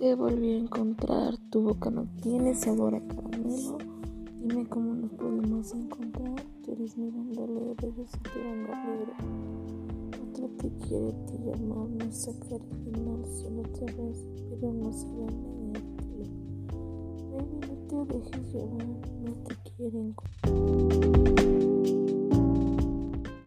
Te volví a encontrar, tu boca no tiene sabor a caramelo. Dime cómo nos podemos encontrar. Tú eres mi bandolero, yo soy tu bandolero. Otro te quiere te llamar, no sacar el final, solo te ves, pero no será mediártelo. Baby, no te dejes llevar, no te quieren.